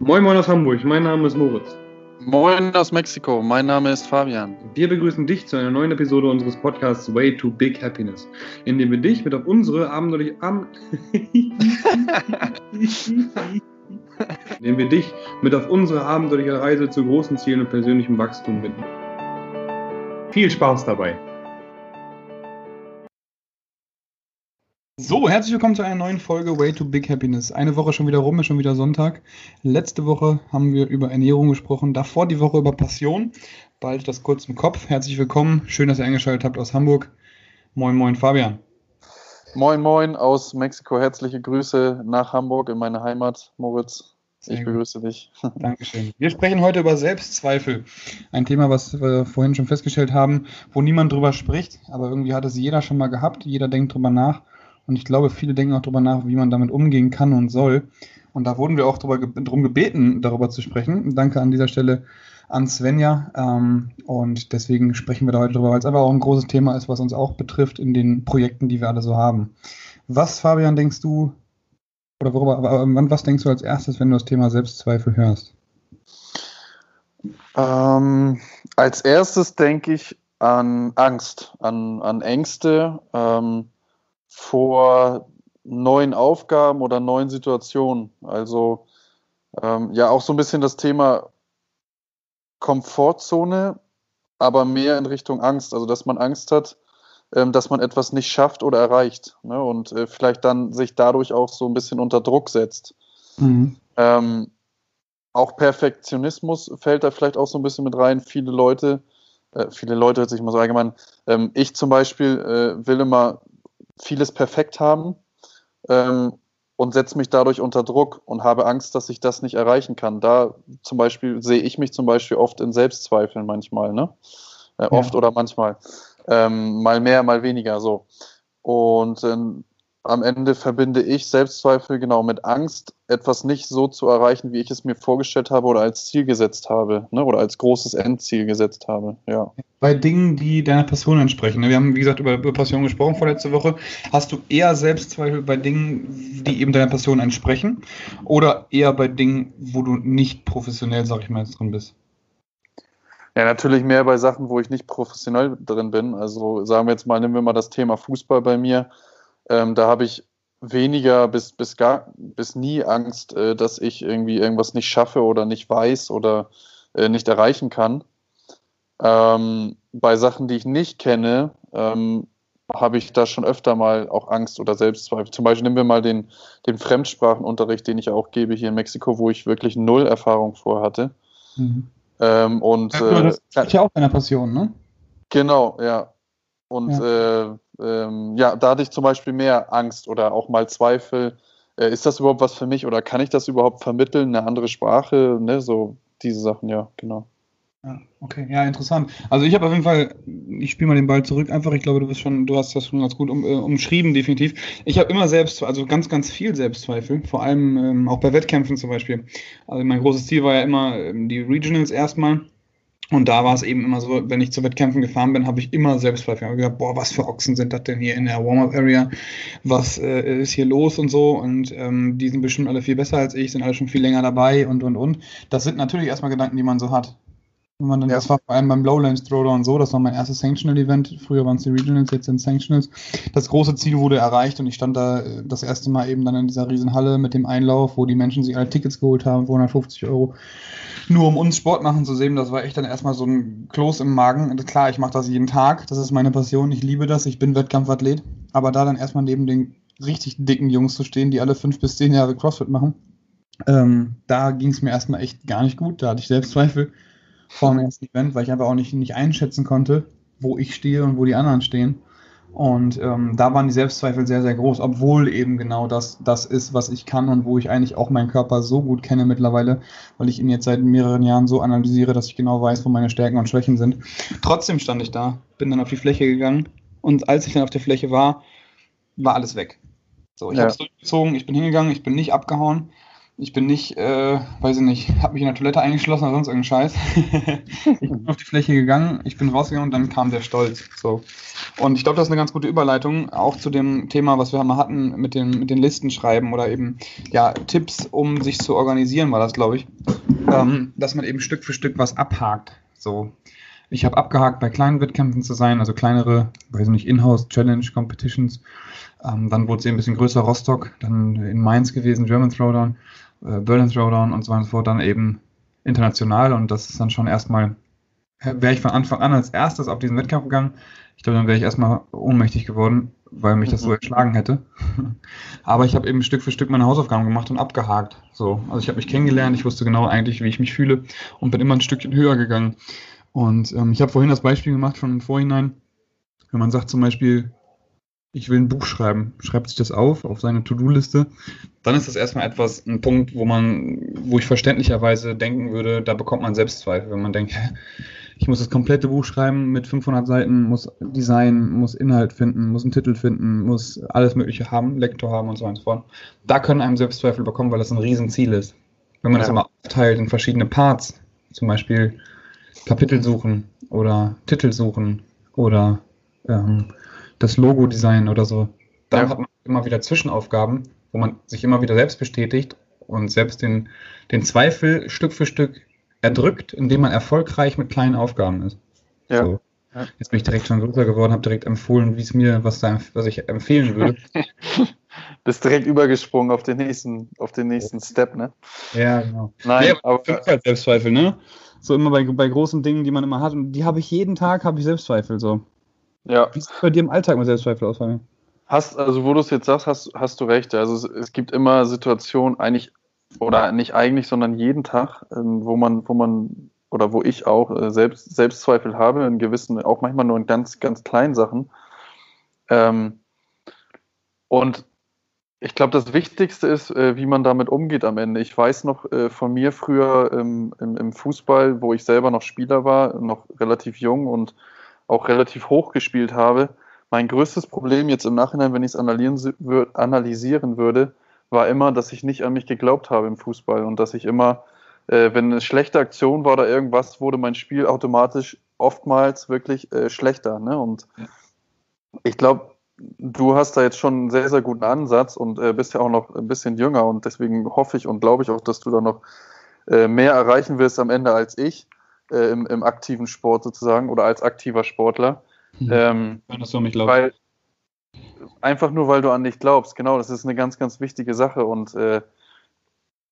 Moin Moin aus Hamburg, mein Name ist Moritz. Moin aus Mexiko, mein Name ist Fabian. Wir begrüßen dich zu einer neuen Episode unseres Podcasts Way to Big Happiness, in dem wir dich mit auf unsere abenteuerliche dem wir dich mit auf unsere abenteuerliche Reise zu großen Zielen und persönlichem Wachstum bitten. Viel Spaß dabei! So, herzlich willkommen zu einer neuen Folge Way to Big Happiness. Eine Woche schon wieder rum, ist schon wieder Sonntag. Letzte Woche haben wir über Ernährung gesprochen, davor die Woche über Passion. Bald das kurz im Kopf. Herzlich willkommen, schön, dass ihr eingeschaltet habt aus Hamburg. Moin, moin, Fabian. Moin, moin aus Mexiko. Herzliche Grüße nach Hamburg in meine Heimat, Moritz. Ich begrüße dich. Dankeschön. Wir sprechen heute über Selbstzweifel. Ein Thema, was wir vorhin schon festgestellt haben, wo niemand drüber spricht, aber irgendwie hat es jeder schon mal gehabt. Jeder denkt drüber nach. Und ich glaube, viele denken auch darüber nach, wie man damit umgehen kann und soll. Und da wurden wir auch darum gebeten, darüber zu sprechen. Danke an dieser Stelle an Svenja. Ähm, und deswegen sprechen wir da heute drüber, weil es einfach auch ein großes Thema ist, was uns auch betrifft in den Projekten, die wir alle so haben. Was, Fabian, denkst du, oder worüber, was denkst du als erstes, wenn du das Thema Selbstzweifel hörst? Ähm, als erstes denke ich an Angst, an, an Ängste. Ähm, vor neuen Aufgaben oder neuen Situationen. Also ähm, ja, auch so ein bisschen das Thema Komfortzone, aber mehr in Richtung Angst. Also dass man Angst hat, ähm, dass man etwas nicht schafft oder erreicht. Ne? Und äh, vielleicht dann sich dadurch auch so ein bisschen unter Druck setzt. Mhm. Ähm, auch Perfektionismus fällt da vielleicht auch so ein bisschen mit rein. Viele Leute, äh, viele Leute hört sich mal so allgemein, ähm, ich zum Beispiel äh, will immer vieles perfekt haben ähm, und setze mich dadurch unter Druck und habe Angst, dass ich das nicht erreichen kann. Da zum Beispiel sehe ich mich zum Beispiel oft in Selbstzweifeln manchmal, ne? Äh, oft ja. oder manchmal. Ähm, mal mehr, mal weniger so. Und ähm, am Ende verbinde ich Selbstzweifel genau mit Angst, etwas nicht so zu erreichen, wie ich es mir vorgestellt habe oder als Ziel gesetzt habe, ne? oder als großes Endziel gesetzt habe. Ja. Bei Dingen, die deiner Passion entsprechen. Ne? Wir haben, wie gesagt, über, über Passion gesprochen vorletzte Woche. Hast du eher Selbstzweifel bei Dingen, die eben deiner Passion entsprechen, oder eher bei Dingen, wo du nicht professionell, sag ich mal, drin bist? Ja, natürlich mehr bei Sachen, wo ich nicht professionell drin bin. Also sagen wir jetzt mal, nehmen wir mal das Thema Fußball bei mir ähm, da habe ich weniger bis, bis gar bis nie Angst, äh, dass ich irgendwie irgendwas nicht schaffe oder nicht weiß oder äh, nicht erreichen kann. Ähm, bei Sachen, die ich nicht kenne, ähm, habe ich da schon öfter mal auch Angst oder Selbstzweifel. Zum Beispiel nehmen wir mal den, den Fremdsprachenunterricht, den ich auch gebe hier in Mexiko, wo ich wirklich null Erfahrung vor hatte. Mhm. Ähm, und, ja, das äh, ist ja auch eine Passion, ne? Genau, ja. Und ja. Äh, ähm, ja, da hatte ich zum Beispiel mehr Angst oder auch mal Zweifel. Äh, ist das überhaupt was für mich oder kann ich das überhaupt vermitteln, eine andere Sprache, ne? So diese Sachen, ja, genau. Ja, okay, ja, interessant. Also ich habe auf jeden Fall, ich spiele mal den Ball zurück einfach. Ich glaube, du bist schon, du hast das schon ganz gut um, äh, umschrieben, definitiv. Ich habe immer selbst, also ganz, ganz viel Selbstzweifel, vor allem ähm, auch bei Wettkämpfen zum Beispiel. Also mein großes Ziel war ja immer ähm, die Regionals erstmal und da war es eben immer so, wenn ich zu Wettkämpfen gefahren bin, habe ich immer Selbstzweifel. Ich habe gedacht, boah, was für Ochsen sind das denn hier in der Warm-Up-Area? Was äh, ist hier los und so? Und ähm, die sind bestimmt alle viel besser als ich, sind alle schon viel länger dabei und, und, und. Das sind natürlich erstmal Gedanken, die man so hat. Wenn man dann, ja. Das war vor allem beim Lowlands Throwdown so, das war mein erstes Sanctional-Event. Früher waren es die Regionals, jetzt sind Sanctionals. Das große Ziel wurde erreicht und ich stand da äh, das erste Mal eben dann in dieser Riesenhalle mit dem Einlauf, wo die Menschen sich alle Tickets geholt haben, 250 Euro nur um uns Sport machen zu sehen, das war echt dann erstmal so ein Kloß im Magen. Klar, ich mache das jeden Tag, das ist meine Passion, ich liebe das, ich bin Wettkampfathlet, aber da dann erstmal neben den richtig dicken Jungs zu stehen, die alle fünf bis zehn Jahre CrossFit machen, ähm, da ging es mir erstmal echt gar nicht gut. Da hatte ich Selbstzweifel vor dem ersten Event, weil ich einfach auch nicht, nicht einschätzen konnte, wo ich stehe und wo die anderen stehen. Und ähm, da waren die Selbstzweifel sehr, sehr groß, obwohl eben genau das, das ist, was ich kann und wo ich eigentlich auch meinen Körper so gut kenne mittlerweile, weil ich ihn jetzt seit mehreren Jahren so analysiere, dass ich genau weiß, wo meine Stärken und Schwächen sind. Trotzdem stand ich da, bin dann auf die Fläche gegangen und als ich dann auf der Fläche war, war alles weg. So, ich ja. habe es durchgezogen, ich bin hingegangen, ich bin nicht abgehauen. Ich bin nicht, äh, weiß ich nicht, habe mich in der Toilette eingeschlossen oder sonst irgendeinen Scheiß. ich bin auf die Fläche gegangen, ich bin rausgegangen und dann kam der Stolz. So. Und ich glaube, das ist eine ganz gute Überleitung, auch zu dem Thema, was wir mal hatten mit den, mit den Listen schreiben oder eben ja, Tipps, um sich zu organisieren, war das, glaube ich. Ähm, dass man eben Stück für Stück was abhakt. So. Ich habe abgehakt, bei kleinen Wettkämpfen zu sein, also kleinere, weiß ich nicht, Inhouse-Challenge-Competitions. Ähm, dann wurde es eben ein bisschen größer, Rostock, dann in Mainz gewesen, German Throwdown äh, Berlin Throwdown und so weiter und so fort, dann eben international und das ist dann schon erstmal, wäre ich von Anfang an als erstes auf diesen Wettkampf gegangen, ich glaube, dann wäre ich erstmal ohnmächtig geworden, weil mich das so mhm. erschlagen hätte. Aber ich habe eben Stück für Stück meine Hausaufgaben gemacht und abgehakt. So, also ich habe mich kennengelernt, ich wusste genau eigentlich, wie ich mich fühle und bin immer ein Stückchen höher gegangen. Und ähm, ich habe vorhin das Beispiel gemacht von im Vorhinein, wenn man sagt zum Beispiel, ich will ein Buch schreiben, schreibt sich das auf, auf seine To-Do-Liste, dann ist das erstmal etwas, ein Punkt, wo man, wo ich verständlicherweise denken würde, da bekommt man Selbstzweifel, wenn man denkt, ich muss das komplette Buch schreiben mit 500 Seiten, muss Design, muss Inhalt finden, muss einen Titel finden, muss alles Mögliche haben, Lektor haben und so weiter und so fort. Da können einem Selbstzweifel bekommen, weil das ein Riesenziel ist. Wenn man ja. das immer aufteilt in verschiedene Parts, zum Beispiel Kapitel suchen oder Titel suchen oder ähm, das Logo-Design oder so. Da ja. hat man immer wieder Zwischenaufgaben, wo man sich immer wieder selbst bestätigt und selbst den, den Zweifel Stück für Stück erdrückt, indem man erfolgreich mit kleinen Aufgaben ist. Ja. So. Jetzt bin ich direkt schon größer geworden, habe direkt empfohlen, wie es mir, was, da, was ich empfehlen würde. Bist direkt übergesprungen auf den nächsten, auf den nächsten Step, ne? Ja, genau. Nein, ja, aber halt Selbstzweifel, ne? So immer bei, bei großen Dingen, die man immer hat. Und die habe ich jeden Tag, habe ich Selbstzweifel so. Ja. Wie sieht es bei dir im Alltag mit Selbstzweifel aus, Fabian? Hast, also wo du es jetzt sagst, hast, hast du recht. Also es, es, gibt immer Situationen, eigentlich, oder nicht eigentlich, sondern jeden Tag, ähm, wo man, wo man, oder wo ich auch äh, selbst, Selbstzweifel habe, in gewissen, auch manchmal nur in ganz, ganz kleinen Sachen. Ähm, und ich glaube, das Wichtigste ist, äh, wie man damit umgeht am Ende. Ich weiß noch äh, von mir früher im, im, im, Fußball, wo ich selber noch Spieler war, noch relativ jung und auch relativ hoch gespielt habe. Mein größtes Problem jetzt im Nachhinein, wenn ich es analysieren würde, war immer, dass ich nicht an mich geglaubt habe im Fußball und dass ich immer, äh, wenn eine schlechte Aktion war oder irgendwas, wurde mein Spiel automatisch oftmals wirklich äh, schlechter. Ne? Und ich glaube, du hast da jetzt schon einen sehr, sehr guten Ansatz und äh, bist ja auch noch ein bisschen jünger und deswegen hoffe ich und glaube ich auch, dass du da noch äh, mehr erreichen wirst am Ende als ich äh, im, im, aktiven Sport sozusagen oder als aktiver Sportler. Hm. Ähm, dass du mich glaubst. Weil, einfach nur, weil du an dich glaubst. Genau, das ist eine ganz, ganz wichtige Sache und äh,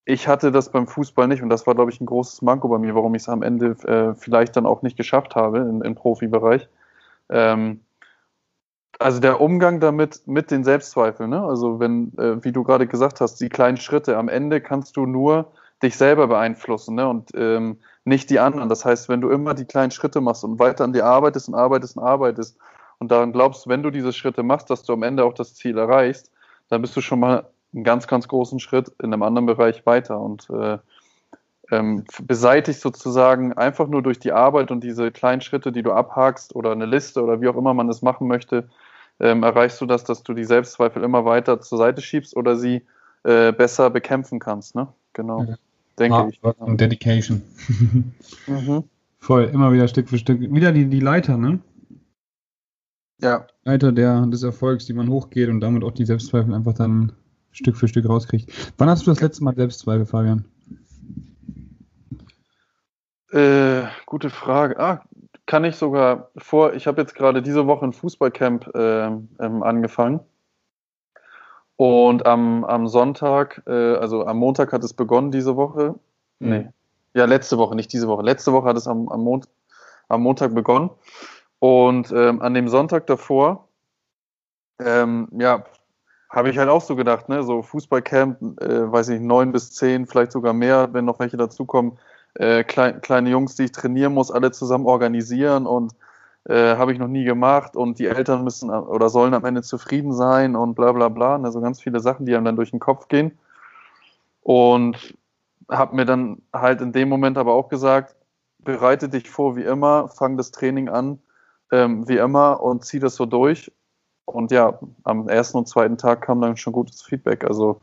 ich hatte das beim Fußball nicht und das war, glaube ich, ein großes Manko bei mir, warum ich es am Ende äh, vielleicht dann auch nicht geschafft habe im, im Profibereich. Ähm, also der Umgang damit mit den Selbstzweifeln, ne? also wenn, äh, wie du gerade gesagt hast, die kleinen Schritte, am Ende kannst du nur dich selber beeinflussen ne? und ähm, nicht die anderen. Das heißt, wenn du immer die kleinen Schritte machst und weiter an dir arbeitest und arbeitest und arbeitest und daran glaubst, wenn du diese Schritte machst, dass du am Ende auch das Ziel erreichst, dann bist du schon mal einen ganz, ganz großen Schritt in einem anderen Bereich weiter und äh, ähm, beseitigt sozusagen einfach nur durch die Arbeit und diese kleinen Schritte, die du abhakst oder eine Liste oder wie auch immer man es machen möchte, ähm, erreichst du das, dass du die Selbstzweifel immer weiter zur Seite schiebst oder sie äh, besser bekämpfen kannst. Ne? Genau. Ja denke ah, ich. Und Dedication. mhm. Voll, immer wieder Stück für Stück. Wieder die, die Leiter, ne? Ja. Leiter der, des Erfolgs, die man hochgeht und damit auch die Selbstzweifel einfach dann Stück für Stück rauskriegt. Wann hast du das letzte Mal Selbstzweifel, Fabian? Äh, gute Frage. Ah, kann ich sogar vor, ich habe jetzt gerade diese Woche ein Fußballcamp äh, ähm, angefangen. Und am, am Sonntag, äh, also am Montag hat es begonnen diese Woche. Mhm. Nee. Ja, letzte Woche, nicht diese Woche. Letzte Woche hat es am, am, Mont am Montag begonnen. Und ähm, an dem Sonntag davor, ähm, ja, habe ich halt auch so gedacht, ne, so Fußballcamp, äh, weiß ich nicht, neun bis zehn, vielleicht sogar mehr, wenn noch welche dazukommen, äh, klein, kleine Jungs, die ich trainieren muss, alle zusammen organisieren und äh, habe ich noch nie gemacht und die Eltern müssen oder sollen am Ende zufrieden sein und bla bla bla. Also ganz viele Sachen, die einem dann durch den Kopf gehen. Und habe mir dann halt in dem Moment aber auch gesagt, bereite dich vor wie immer, fang das Training an ähm, wie immer und zieh das so durch. Und ja, am ersten und zweiten Tag kam dann schon gutes Feedback. Also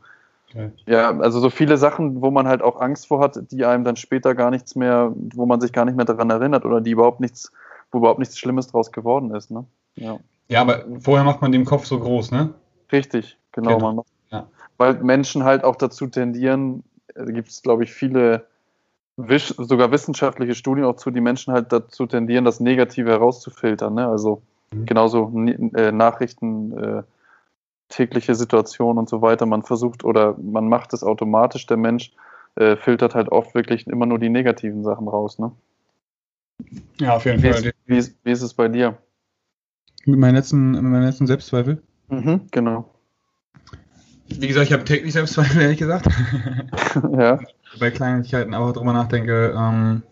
Okay. Ja, also so viele Sachen, wo man halt auch Angst vor hat, die einem dann später gar nichts mehr, wo man sich gar nicht mehr daran erinnert oder die überhaupt nichts, wo überhaupt nichts Schlimmes draus geworden ist, ne? Ja. Ja, aber vorher macht man den Kopf so groß, ne? Richtig, genau. genau. Macht, ja. Weil Menschen halt auch dazu tendieren, da gibt es, glaube ich, viele, sogar wissenschaftliche Studien auch zu, die Menschen halt dazu tendieren, das Negative herauszufiltern. Ne? Also mhm. genauso äh, Nachrichten, äh, tägliche Situationen und so weiter. Man versucht oder man macht es automatisch. Der Mensch äh, filtert halt oft wirklich immer nur die negativen Sachen raus. Ne? Ja, auf jeden wie Fall. Ist, wie, ist, wie ist es bei dir? Mit meinen letzten, mit meinen letzten Selbstzweifel? Mhm, genau. Wie gesagt, ich habe täglich Selbstzweifel, ehrlich gesagt. ja. Bei Kleinigkeiten auch drüber nachdenke, ähm,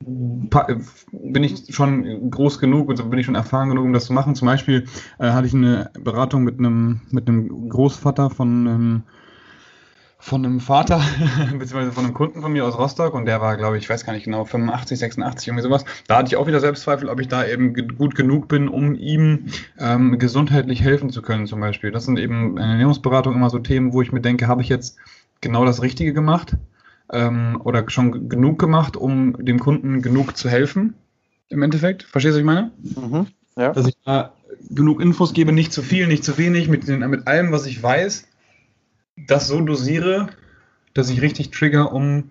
bin ich schon groß genug und bin ich schon erfahren genug, um das zu machen. Zum Beispiel äh, hatte ich eine Beratung mit einem, mit einem Großvater von einem von einem Vater, beziehungsweise von einem Kunden von mir aus Rostock und der war, glaube ich, ich weiß gar nicht genau, 85, 86, irgendwie sowas. Da hatte ich auch wieder Selbstzweifel, ob ich da eben gut genug bin, um ihm ähm, gesundheitlich helfen zu können, zum Beispiel. Das sind eben in Ernährungsberatung immer so Themen, wo ich mir denke, habe ich jetzt genau das Richtige gemacht ähm, oder schon genug gemacht, um dem Kunden genug zu helfen, im Endeffekt. Verstehst du, was ich meine? Mhm, ja. Dass ich da genug Infos gebe, nicht zu viel, nicht zu wenig, mit, den, mit allem, was ich weiß das so dosiere, dass ich richtig trigger, um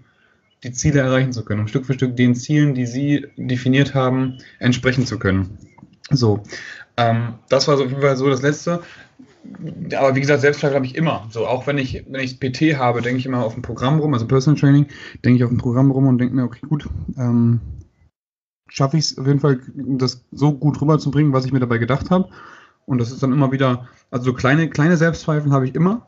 die Ziele erreichen zu können, um Stück für Stück den Zielen, die Sie definiert haben, entsprechen zu können. So, ähm, das war so auf jeden Fall so das Letzte. Aber wie gesagt, Selbstzweifel habe ich immer. So, auch wenn ich, wenn ich PT habe, denke ich immer auf ein Programm rum, also Personal Training, denke ich auf ein Programm rum und denke mir, okay, gut, ähm, schaffe ich es auf jeden Fall, das so gut rüberzubringen, was ich mir dabei gedacht habe. Und das ist dann immer wieder, also so kleine, kleine Selbstzweifel habe ich immer,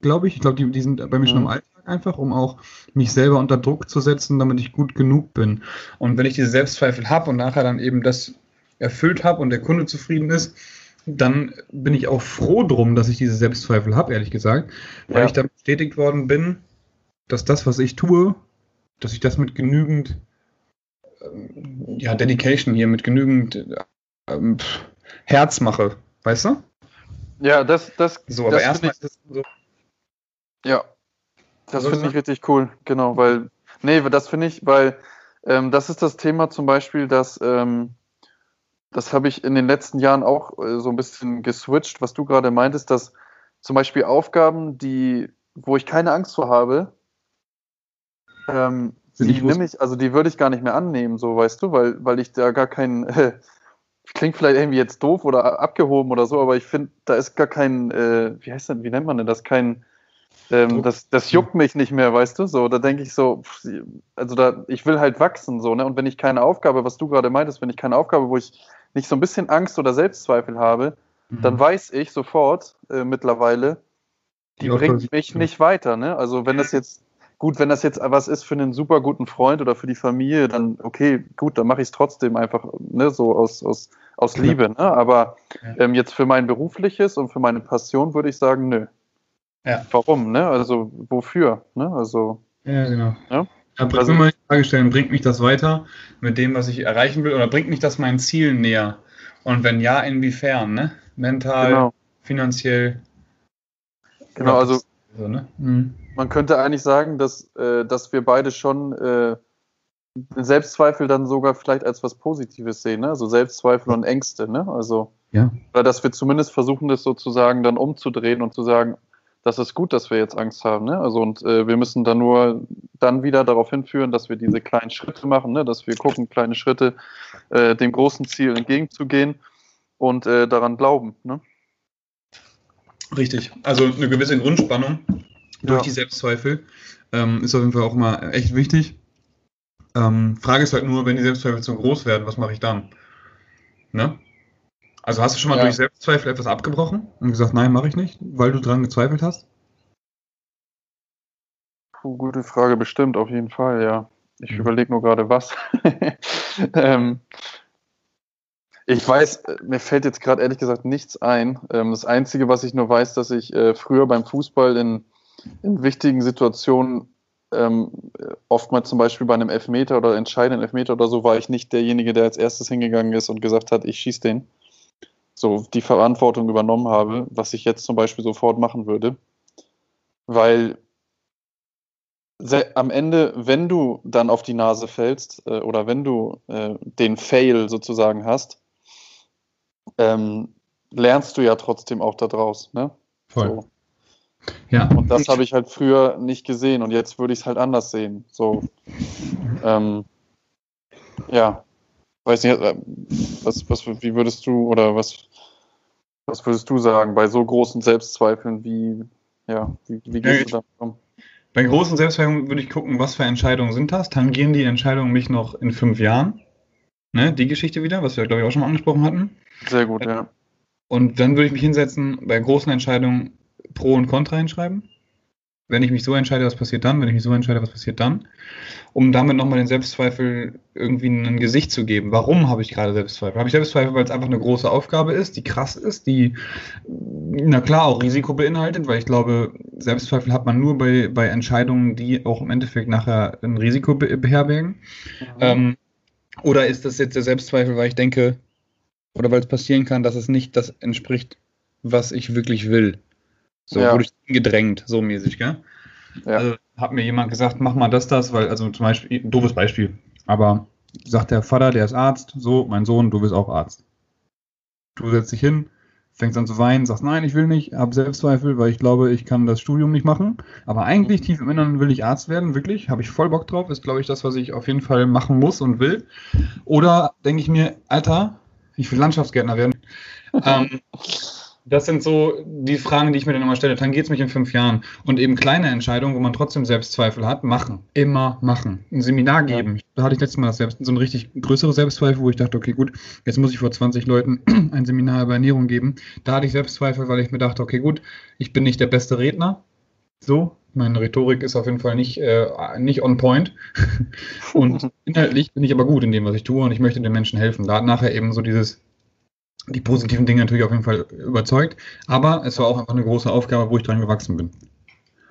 glaube ich. Ich glaube, die, die sind bei mir schon im mhm. Alltag einfach, um auch mich selber unter Druck zu setzen, damit ich gut genug bin. Und wenn ich diese Selbstzweifel habe und nachher dann eben das erfüllt habe und der Kunde zufrieden ist, dann bin ich auch froh drum, dass ich diese Selbstzweifel habe, ehrlich gesagt, weil ja. ich dann bestätigt worden bin, dass das, was ich tue, dass ich das mit genügend ähm, ja, Dedication hier, mit genügend ähm, Herz mache, weißt du? Ja, das, das. So, aber erstmal ist es so, ja, das finde ich richtig cool, genau, weil, nee, das finde ich, weil ähm, das ist das Thema zum Beispiel, dass, ähm, das habe ich in den letzten Jahren auch äh, so ein bisschen geswitcht, was du gerade meintest, dass zum Beispiel Aufgaben, die, wo ich keine Angst vor habe, ähm, die nehme ich, also die würde ich gar nicht mehr annehmen, so weißt du, weil, weil ich da gar keinen, äh, klingt vielleicht irgendwie jetzt doof oder abgehoben oder so, aber ich finde, da ist gar kein, äh, wie heißt das, wie nennt man denn das, kein, ähm, das, das juckt mich nicht mehr, weißt du? So, da denke ich so, also da, ich will halt wachsen, so, ne? Und wenn ich keine Aufgabe, was du gerade meintest, wenn ich keine Aufgabe, wo ich nicht so ein bisschen Angst oder Selbstzweifel habe, mhm. dann weiß ich sofort äh, mittlerweile, die, die bringt mich nicht weiter, ne? Also wenn das jetzt, gut, wenn das jetzt was ist für einen super guten Freund oder für die Familie, dann okay, gut, dann mache ich es trotzdem einfach, ne, so aus, aus, aus Liebe, ne? Aber ähm, jetzt für mein berufliches und für meine Passion würde ich sagen, nö. Ja. Warum, ne? Also wofür, ne? Also. Ja, genau. Ja? Ja, also, mal die Frage stellen, bringt mich das weiter mit dem, was ich erreichen will, oder bringt mich das meinen Zielen näher? Und wenn ja, inwiefern, ne? Mental, genau. finanziell. Genau, also so, ne? mhm. man könnte eigentlich sagen, dass, äh, dass wir beide schon äh, Selbstzweifel dann sogar vielleicht als was Positives sehen, ne? Also Selbstzweifel und Ängste, ne? Also ja. Oder dass wir zumindest versuchen, das sozusagen dann umzudrehen und zu sagen, das ist gut, dass wir jetzt Angst haben. Ne? Also und äh, wir müssen dann nur dann wieder darauf hinführen, dass wir diese kleinen Schritte machen, ne? dass wir gucken, kleine Schritte äh, dem großen Ziel entgegenzugehen und äh, daran glauben. Ne? Richtig. Also eine gewisse Grundspannung durch ja. die Selbstzweifel ähm, ist auf jeden Fall auch mal echt wichtig. Ähm, Frage ist halt nur, wenn die Selbstzweifel zu groß werden, was mache ich dann? Ne? Also hast du schon mal ja. durch Selbstzweifel etwas abgebrochen und gesagt, nein, mache ich nicht, weil du dran gezweifelt hast? Puh, gute Frage, bestimmt, auf jeden Fall, ja. Ich mhm. überlege nur gerade was. ähm, ich weiß, mir fällt jetzt gerade ehrlich gesagt nichts ein. Ähm, das Einzige, was ich nur weiß, dass ich äh, früher beim Fußball in, in wichtigen Situationen ähm, oftmals zum Beispiel bei einem Elfmeter oder entscheidenden Elfmeter oder so, war ich nicht derjenige, der als erstes hingegangen ist und gesagt hat, ich schieße den so die Verantwortung übernommen habe, was ich jetzt zum Beispiel sofort machen würde. weil am Ende, wenn du dann auf die Nase fällst äh, oder wenn du äh, den Fail sozusagen hast, ähm, lernst du ja trotzdem auch daraus. Ne? Voll. So. Ja. Und das habe ich halt früher nicht gesehen und jetzt würde ich es halt anders sehen. So, ähm, ja, weiß nicht, äh, was, was, wie würdest du oder was, was würdest du sagen bei so großen Selbstzweifeln, wie, ja, wie, wie gehst ja, du damit um? Bei großen Selbstzweifeln würde ich gucken, was für Entscheidungen sind das? Tangieren die Entscheidungen mich noch in fünf Jahren? Ne, die Geschichte wieder, was wir, glaube ich, auch schon mal angesprochen hatten. Sehr gut, ja. Und dann würde ich mich hinsetzen, bei großen Entscheidungen Pro und Contra hinschreiben. Wenn ich mich so entscheide, was passiert dann? Wenn ich mich so entscheide, was passiert dann? Um damit nochmal den Selbstzweifel irgendwie ein Gesicht zu geben. Warum habe ich gerade Selbstzweifel? Habe ich Selbstzweifel, weil es einfach eine große Aufgabe ist, die krass ist, die, na klar, auch Risiko beinhaltet, weil ich glaube, Selbstzweifel hat man nur bei, bei Entscheidungen, die auch im Endeffekt nachher ein Risiko beherbergen. Mhm. Ähm, oder ist das jetzt der Selbstzweifel, weil ich denke, oder weil es passieren kann, dass es nicht das entspricht, was ich wirklich will? So ja. wurde ich gedrängt, so mäßig, gell? Ja. Also hat mir jemand gesagt, mach mal das, das, weil, also zum Beispiel, doofes Beispiel, aber sagt der Vater, der ist Arzt, so, mein Sohn, du bist auch Arzt. Du setzt dich hin, fängst an zu weinen, sagst, nein, ich will nicht, habe Selbstzweifel, weil ich glaube, ich kann das Studium nicht machen. Aber eigentlich tief im Inneren will ich Arzt werden, wirklich, habe ich voll Bock drauf, ist, glaube ich, das, was ich auf jeden Fall machen muss und will. Oder denke ich mir, Alter, ich will Landschaftsgärtner werden. ähm, das sind so die Fragen, die ich mir dann immer stelle. Dann geht es mich in fünf Jahren. Und eben kleine Entscheidungen, wo man trotzdem Selbstzweifel hat, machen. Immer machen. Ein Seminar geben. Ja. Da hatte ich letztes Mal selbst, so eine richtig größere Selbstzweifel, wo ich dachte, okay, gut, jetzt muss ich vor 20 Leuten ein Seminar über Ernährung geben. Da hatte ich Selbstzweifel, weil ich mir dachte, okay, gut, ich bin nicht der beste Redner. So, meine Rhetorik ist auf jeden Fall nicht, äh, nicht on point. und inhaltlich bin ich aber gut in dem, was ich tue und ich möchte den Menschen helfen. Da hat nachher eben so dieses die positiven Dinge natürlich auf jeden Fall überzeugt, aber es war auch einfach eine große Aufgabe, wo ich dran gewachsen bin.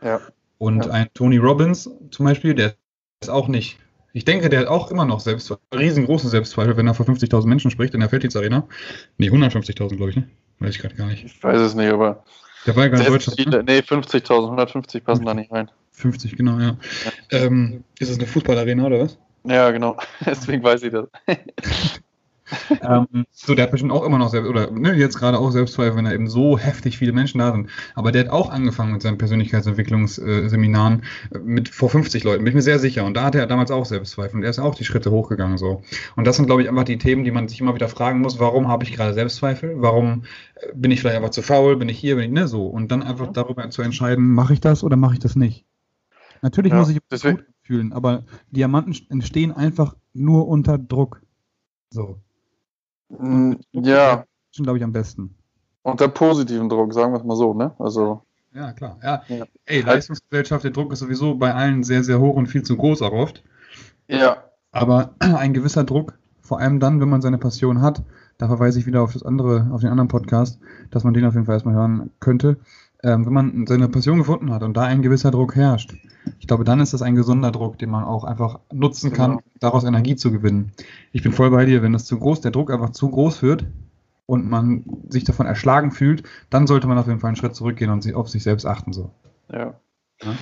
Ja. Und ja. ein Tony Robbins zum Beispiel, der ist auch nicht. Ich denke, der hat auch immer noch Selbstzweifel, riesengroße Selbstzweifel, wenn er vor 50.000 Menschen spricht in der Felddienst Arena. Nee, 150.000, glaube ich, ne? Weiß ich gerade gar nicht. Ich weiß es nicht, aber. Der war ja gar in Deutschland. Ne? Nee, 50.000, 150 passen 50, da nicht rein. 50, genau, ja. ja. Ähm, ist das eine Fußballarena oder was? Ja, genau. Deswegen weiß ich das. ähm, so, der hat bestimmt auch immer noch selbst, oder ne, jetzt gerade auch Selbstzweifel, wenn da eben so heftig viele Menschen da sind. Aber der hat auch angefangen mit seinen Persönlichkeitsentwicklungsseminaren äh, mit vor 50 Leuten, bin ich mir sehr sicher. Und da hatte er damals auch Selbstzweifel und er ist auch die Schritte hochgegangen so. Und das sind, glaube ich, einfach die Themen, die man sich immer wieder fragen muss, warum habe ich gerade Selbstzweifel? Warum äh, bin ich vielleicht einfach zu faul? Bin ich hier? Bin ich ne so? Und dann einfach darüber zu entscheiden, mache ich das oder mache ich das nicht? Natürlich ja, muss ich mich gut fühlen, aber Diamanten entstehen einfach nur unter Druck. So. Mm, ja. Schon, glaube ich, am besten. Unter positiven Druck, sagen wir es mal so, ne? Also. Ja, klar. Ja. ja. Ey, Leistungsgesellschaft, der Druck ist sowieso bei allen sehr, sehr hoch und viel zu groß auch oft. Ja. Aber ein gewisser Druck, vor allem dann, wenn man seine Passion hat, da verweise ich wieder auf das andere, auf den anderen Podcast, dass man den auf jeden Fall erstmal hören könnte. Ähm, wenn man seine Passion gefunden hat und da ein gewisser Druck herrscht, ich glaube, dann ist das ein gesunder Druck, den man auch einfach nutzen kann, genau. daraus Energie zu gewinnen. Ich bin voll bei dir, wenn das zu groß, der Druck einfach zu groß wird und man sich davon erschlagen fühlt, dann sollte man auf jeden Fall einen Schritt zurückgehen und auf sich selbst achten. So. Ja. ja.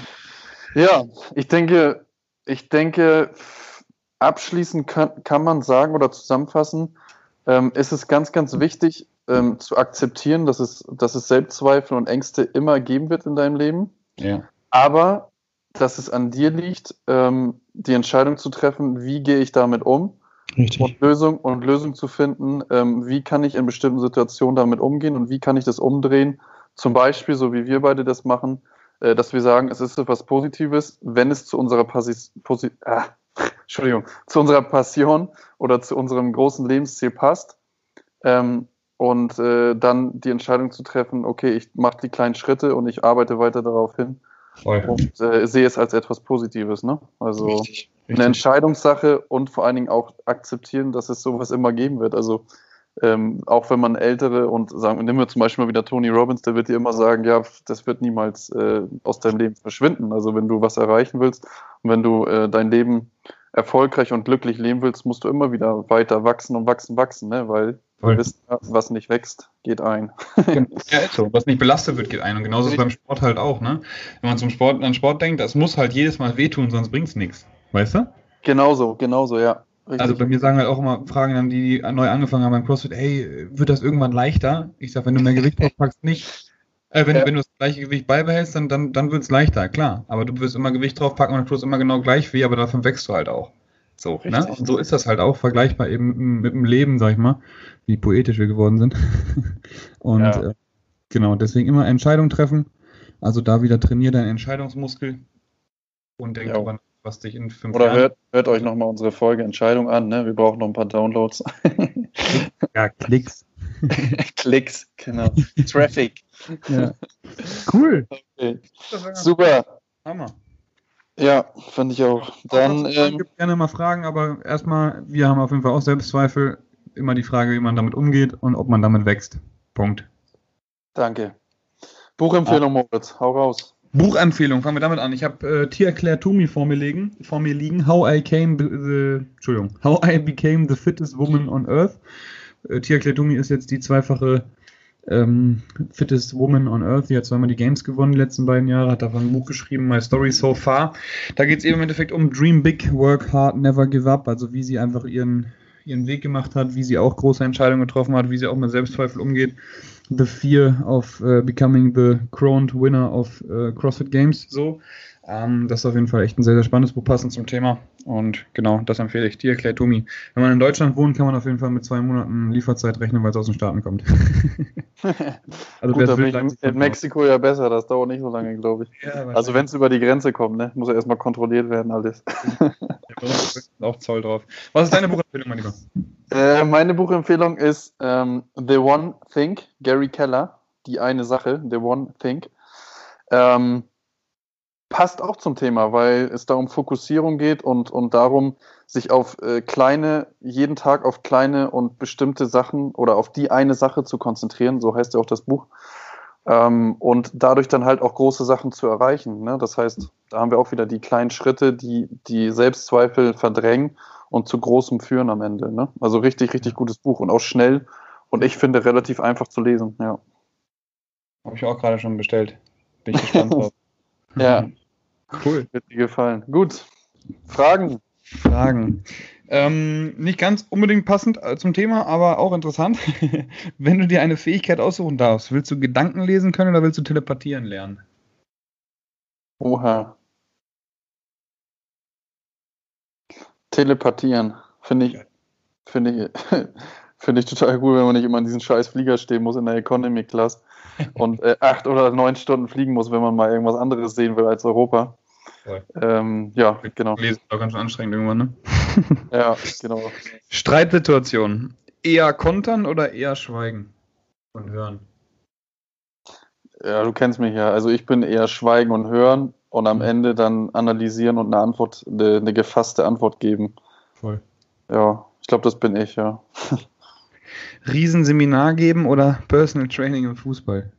Ja, ich denke, ich denke, abschließend kann, kann man sagen oder zusammenfassen, ähm, ist es ganz, ganz wichtig ähm, zu akzeptieren, dass es, dass es Selbstzweifel und Ängste immer geben wird in deinem Leben. Ja. Aber dass es an dir liegt, ähm, die Entscheidung zu treffen, wie gehe ich damit um Richtig. und Lösung und Lösung zu finden, ähm, wie kann ich in bestimmten Situationen damit umgehen und wie kann ich das umdrehen. Zum Beispiel, so wie wir beide das machen, äh, dass wir sagen, es ist etwas Positives, wenn es zu unserer Passi Posi ah, Entschuldigung, zu unserer Passion oder zu unserem großen Lebensziel passt. Ähm, und äh, dann die Entscheidung zu treffen, okay, ich mache die kleinen Schritte und ich arbeite weiter darauf hin Voll. Und äh, sehe es als etwas Positives. Ne? Also richtig, richtig. eine Entscheidungssache und vor allen Dingen auch akzeptieren, dass es sowas immer geben wird. Also ähm, auch wenn man ältere und sagen, nehmen wir zum Beispiel mal wieder Tony Robbins, der wird dir immer sagen, ja, das wird niemals äh, aus deinem Leben verschwinden. Also wenn du was erreichen willst und wenn du äh, dein Leben erfolgreich und glücklich leben willst, musst du immer wieder weiter wachsen und wachsen, wachsen, ne? weil Wir wissen ja, was nicht wächst, geht ein. ja, ist so. Was nicht belastet wird, geht ein. Und genauso ist es beim Sport halt auch, ne? Wenn man zum Sport, an Sport denkt, das muss halt jedes Mal wehtun, sonst bringt es nichts. Weißt du? Genauso, genauso, ja. Richtig. Also bei mir sagen halt auch immer, fragen dann die, die neu angefangen haben beim CrossFit, hey, wird das irgendwann leichter? Ich sag, wenn du mehr Gewicht draufpackst, nicht. Äh, wenn, ja. wenn du das gleiche Gewicht beibehältst, dann, dann, dann wird es leichter, klar. Aber du wirst immer Gewicht draufpacken und du tust immer genau gleich wie, aber davon wächst du halt auch. So, ne? Und so ist das halt auch vergleichbar eben mit dem Leben, sag ich mal, wie poetisch wir geworden sind. und ja. äh, genau, deswegen immer Entscheidungen treffen. Also da wieder trainier deinen Entscheidungsmuskel und denk ja. darüber was dich in fünf Oder Jahren... hört, hört euch nochmal unsere Folge Entscheidung an, ne? Wir brauchen noch ein paar Downloads. ja, Klicks. Klicks, genau. Traffic. Ja. Cool. Okay. Super. Hammer. Ja, fand ich auch. Dann ähm, gibt gerne mal Fragen, aber erstmal, wir haben auf jeden Fall auch Selbstzweifel. Immer die Frage, wie man damit umgeht und ob man damit wächst. Punkt. Danke. Buchempfehlung, ah. Moritz, hau raus. Buchempfehlung, fangen wir damit an. Ich habe äh, Tia Claire Toomey vor mir, liegen, vor mir liegen. How I came the, Entschuldigung, How I became the fittest woman on earth. Äh, Tia Claire Toomey ist jetzt die zweifache ähm, fittest woman on earth. Die hat zweimal die Games gewonnen die letzten beiden Jahre, hat davon ein Buch geschrieben, My Story So Far. Da geht es eben im Endeffekt um Dream Big, Work Hard, Never Give Up. Also wie sie einfach ihren, ihren Weg gemacht hat, wie sie auch große Entscheidungen getroffen hat, wie sie auch mit Selbstzweifel umgeht the fear of uh, becoming the crowned winner of uh, CrossFit Games. So, ähm, das ist auf jeden Fall echt ein sehr, sehr spannendes Buch passend zum Thema. Und genau, das empfehle ich dir, Claire Tomi. Wenn man in Deutschland wohnt, kann man auf jeden Fall mit zwei Monaten Lieferzeit rechnen, weil es aus den Staaten kommt. also Gut, da bin ich in Mexiko ja besser, das dauert nicht so lange, glaube ich. Ja, also wenn es über die Grenze kommt, ne, muss ja erstmal kontrolliert werden alles. ja, auch Zoll drauf. Was ist deine Buchempfehlung, mein Lieber? Äh, meine Buchempfehlung ist ähm, The One Thing, Gary Keller, die eine Sache, The One Thing. Ähm, passt auch zum Thema, weil es da um Fokussierung geht und, und darum, sich auf äh, kleine, jeden Tag auf kleine und bestimmte Sachen oder auf die eine Sache zu konzentrieren, so heißt ja auch das Buch. Ähm, und dadurch dann halt auch große Sachen zu erreichen. Ne? Das heißt, da haben wir auch wieder die kleinen Schritte, die die Selbstzweifel verdrängen und zu großem führen am Ende. Ne? Also richtig, richtig gutes Buch und auch schnell und ich finde relativ einfach zu lesen. Ja. Habe ich auch gerade schon bestellt. Bin ich gespannt drauf. Ja. Cool. Wird dir gefallen. Gut. Fragen? Fragen. Ähm, nicht ganz unbedingt passend äh, zum Thema, aber auch interessant. Wenn du dir eine Fähigkeit aussuchen darfst, willst du Gedanken lesen können oder willst du telepathieren lernen? Oha. Telepathieren. Finde ich, finde ich, finde ich total cool, wenn man nicht immer in diesen scheiß Flieger stehen muss in der Economy Class und äh, acht oder neun Stunden fliegen muss, wenn man mal irgendwas anderes sehen will als Europa. Ähm, ja, genau. Lesen ist auch ganz anstrengend irgendwann, ne? ja, genau. Streitsituation. Eher kontern oder eher schweigen und hören? Ja, du kennst mich ja. Also ich bin eher schweigen und hören und am mhm. Ende dann analysieren und eine Antwort, eine, eine gefasste Antwort geben. Voll. Ja, ich glaube, das bin ich, ja. Riesenseminar geben oder Personal Training im Fußball?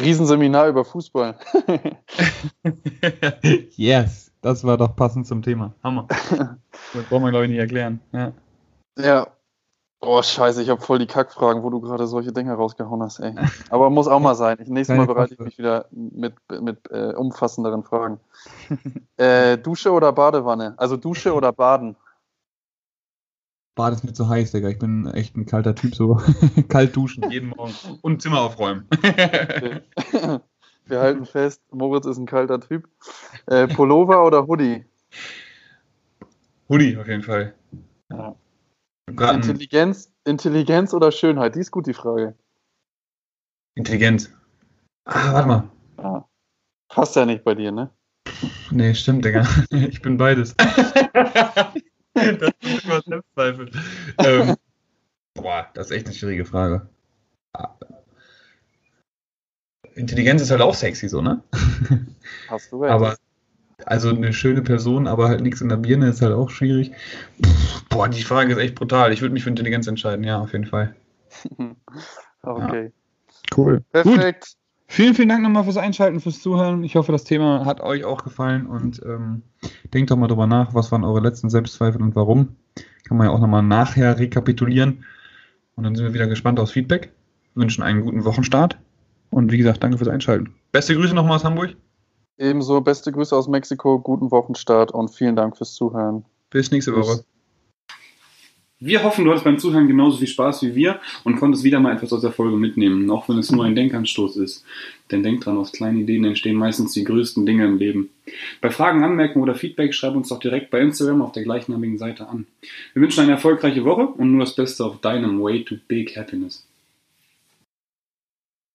Riesenseminar über Fußball. yes, das war doch passend zum Thema. Hammer. Das braucht man, glaube ich, nicht erklären. Ja. ja. Oh, scheiße, ich habe voll die Kackfragen, wo du gerade solche Dinge rausgehauen hast, ey. Aber muss auch mal sein. nächstes Mal bereite ich mich wieder mit, mit äh, umfassenderen Fragen. äh, Dusche oder Badewanne? Also Dusche oder Baden? Bad ist mir zu heiß, Digga. Ich bin echt ein kalter Typ, so. Kalt duschen, jeden Morgen. Und Zimmer aufräumen. Wir halten fest, Moritz ist ein kalter Typ. Äh, Pullover oder Hoodie? Hoodie, auf jeden Fall. Ja. Intelligenz, Intelligenz oder Schönheit? Die ist gut, die Frage. Intelligenz. Ah, warte mal. Ah. Passt ja nicht bei dir, ne? Nee, stimmt, Digga. Ich bin beides. das ist immer Selbstzweifel. ähm, boah, das ist echt eine schwierige Frage. Intelligenz ist halt auch sexy, so, ne? Hast du recht. Aber, also eine schöne Person, aber halt nichts in der Birne ist halt auch schwierig. boah, die Frage ist echt brutal. Ich würde mich für Intelligenz entscheiden, ja, auf jeden Fall. okay. Ja. Cool. Perfekt. Gut. Vielen, vielen Dank nochmal fürs Einschalten, fürs Zuhören. Ich hoffe, das Thema hat euch auch gefallen und ähm, denkt doch mal drüber nach, was waren eure letzten Selbstzweifel und warum. Kann man ja auch nochmal nachher rekapitulieren. Und dann sind wir wieder gespannt aufs Feedback. Wünschen einen guten Wochenstart. Und wie gesagt, danke fürs Einschalten. Beste Grüße nochmal aus Hamburg. Ebenso, beste Grüße aus Mexiko, guten Wochenstart und vielen Dank fürs Zuhören. Bis nächste Woche. Wir hoffen, du hattest beim Zuhören genauso viel Spaß wie wir und konntest wieder mal etwas aus der Folge mitnehmen, auch wenn es nur ein Denkanstoß ist. Denn denk dran, aus kleinen Ideen entstehen meistens die größten Dinge im Leben. Bei Fragen, Anmerkungen oder Feedback schreib uns doch direkt bei Instagram auf der gleichnamigen Seite an. Wir wünschen eine erfolgreiche Woche und nur das Beste auf deinem Way to Big Happiness.